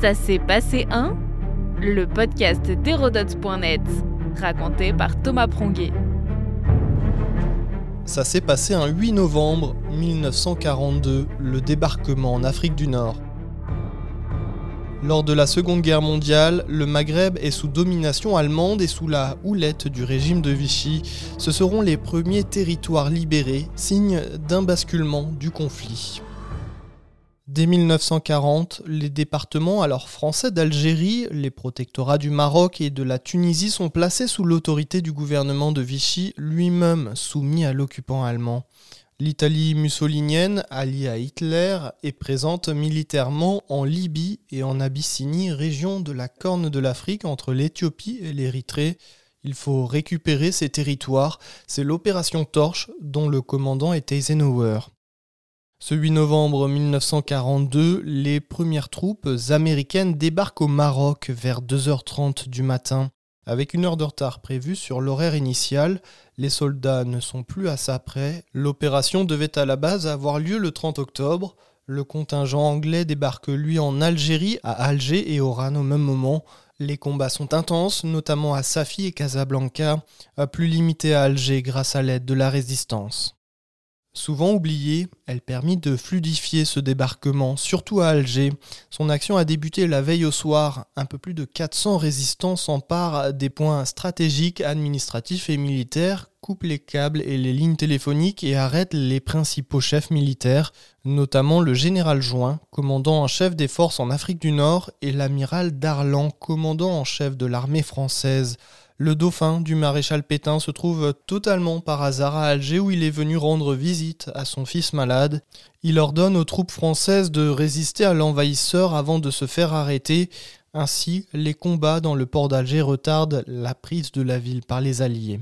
Ça s'est passé un Le podcast d'Hérodote.net, raconté par Thomas Pronguet. Ça s'est passé un 8 novembre 1942, le débarquement en Afrique du Nord. Lors de la Seconde Guerre mondiale, le Maghreb est sous domination allemande et sous la houlette du régime de Vichy. Ce seront les premiers territoires libérés, signe d'un basculement du conflit. Dès 1940, les départements alors français d'Algérie, les protectorats du Maroc et de la Tunisie sont placés sous l'autorité du gouvernement de Vichy, lui-même soumis à l'occupant allemand. L'Italie mussolinienne, alliée à Hitler, est présente militairement en Libye et en Abyssinie, région de la Corne de l'Afrique entre l'Éthiopie et l'Érythrée. Il faut récupérer ces territoires. C'est l'opération Torche dont le commandant est Eisenhower. Ce 8 novembre 1942, les premières troupes américaines débarquent au Maroc vers 2h30 du matin. Avec une heure de retard prévue sur l'horaire initial, les soldats ne sont plus à ça près. L'opération devait à la base avoir lieu le 30 octobre. Le contingent anglais débarque lui en Algérie, à Alger et Oran au même moment. Les combats sont intenses, notamment à Safi et Casablanca, plus limités à Alger grâce à l'aide de la résistance. Souvent oubliée, elle permit de fluidifier ce débarquement, surtout à Alger. Son action a débuté la veille au soir. Un peu plus de 400 résistants s'emparent des points stratégiques, administratifs et militaires, coupent les câbles et les lignes téléphoniques et arrêtent les principaux chefs militaires, notamment le général Join, commandant en chef des forces en Afrique du Nord, et l'amiral Darlan, commandant en chef de l'armée française. Le dauphin du maréchal Pétain se trouve totalement par hasard à Alger où il est venu rendre visite à son fils malade. Il ordonne aux troupes françaises de résister à l'envahisseur avant de se faire arrêter. Ainsi, les combats dans le port d'Alger retardent la prise de la ville par les Alliés.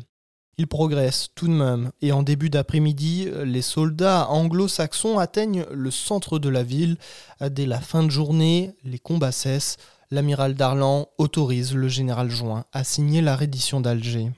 Il progresse tout de même, et en début d'après-midi, les soldats anglo-saxons atteignent le centre de la ville. Dès la fin de journée, les combats cessent l'amiral Darlan autorise le général Join à signer la reddition d'Alger.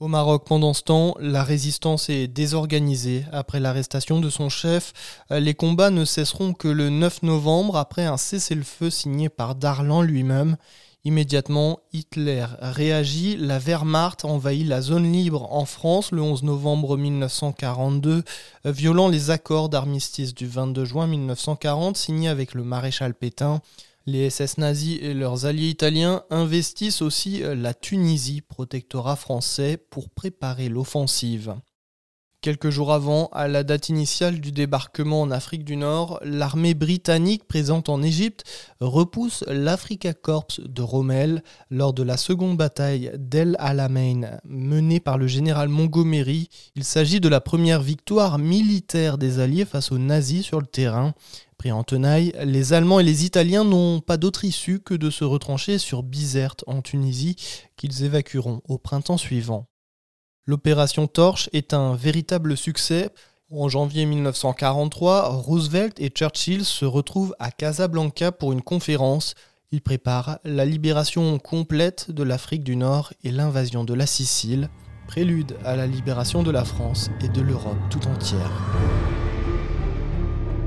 Au Maroc, pendant ce temps, la résistance est désorganisée. Après l'arrestation de son chef, les combats ne cesseront que le 9 novembre après un cessez-le-feu signé par Darlan lui-même. Immédiatement, Hitler réagit, la Wehrmacht envahit la zone libre en France le 11 novembre 1942, violant les accords d'armistice du 22 juin 1940 signés avec le maréchal Pétain. Les SS nazis et leurs alliés italiens investissent aussi euh, la Tunisie, protectorat français, pour préparer l'offensive. Quelques jours avant, à la date initiale du débarquement en Afrique du Nord, l'armée britannique présente en Égypte repousse l'Africa Corps de Rommel lors de la seconde bataille d'El Alamein menée par le général Montgomery. Il s'agit de la première victoire militaire des Alliés face aux nazis sur le terrain. Pris en tenaille, les Allemands et les Italiens n'ont pas d'autre issue que de se retrancher sur Bizerte en Tunisie, qu'ils évacueront au printemps suivant. L'opération Torche est un véritable succès. En janvier 1943, Roosevelt et Churchill se retrouvent à Casablanca pour une conférence. Ils préparent la libération complète de l'Afrique du Nord et l'invasion de la Sicile, prélude à la libération de la France et de l'Europe tout entière.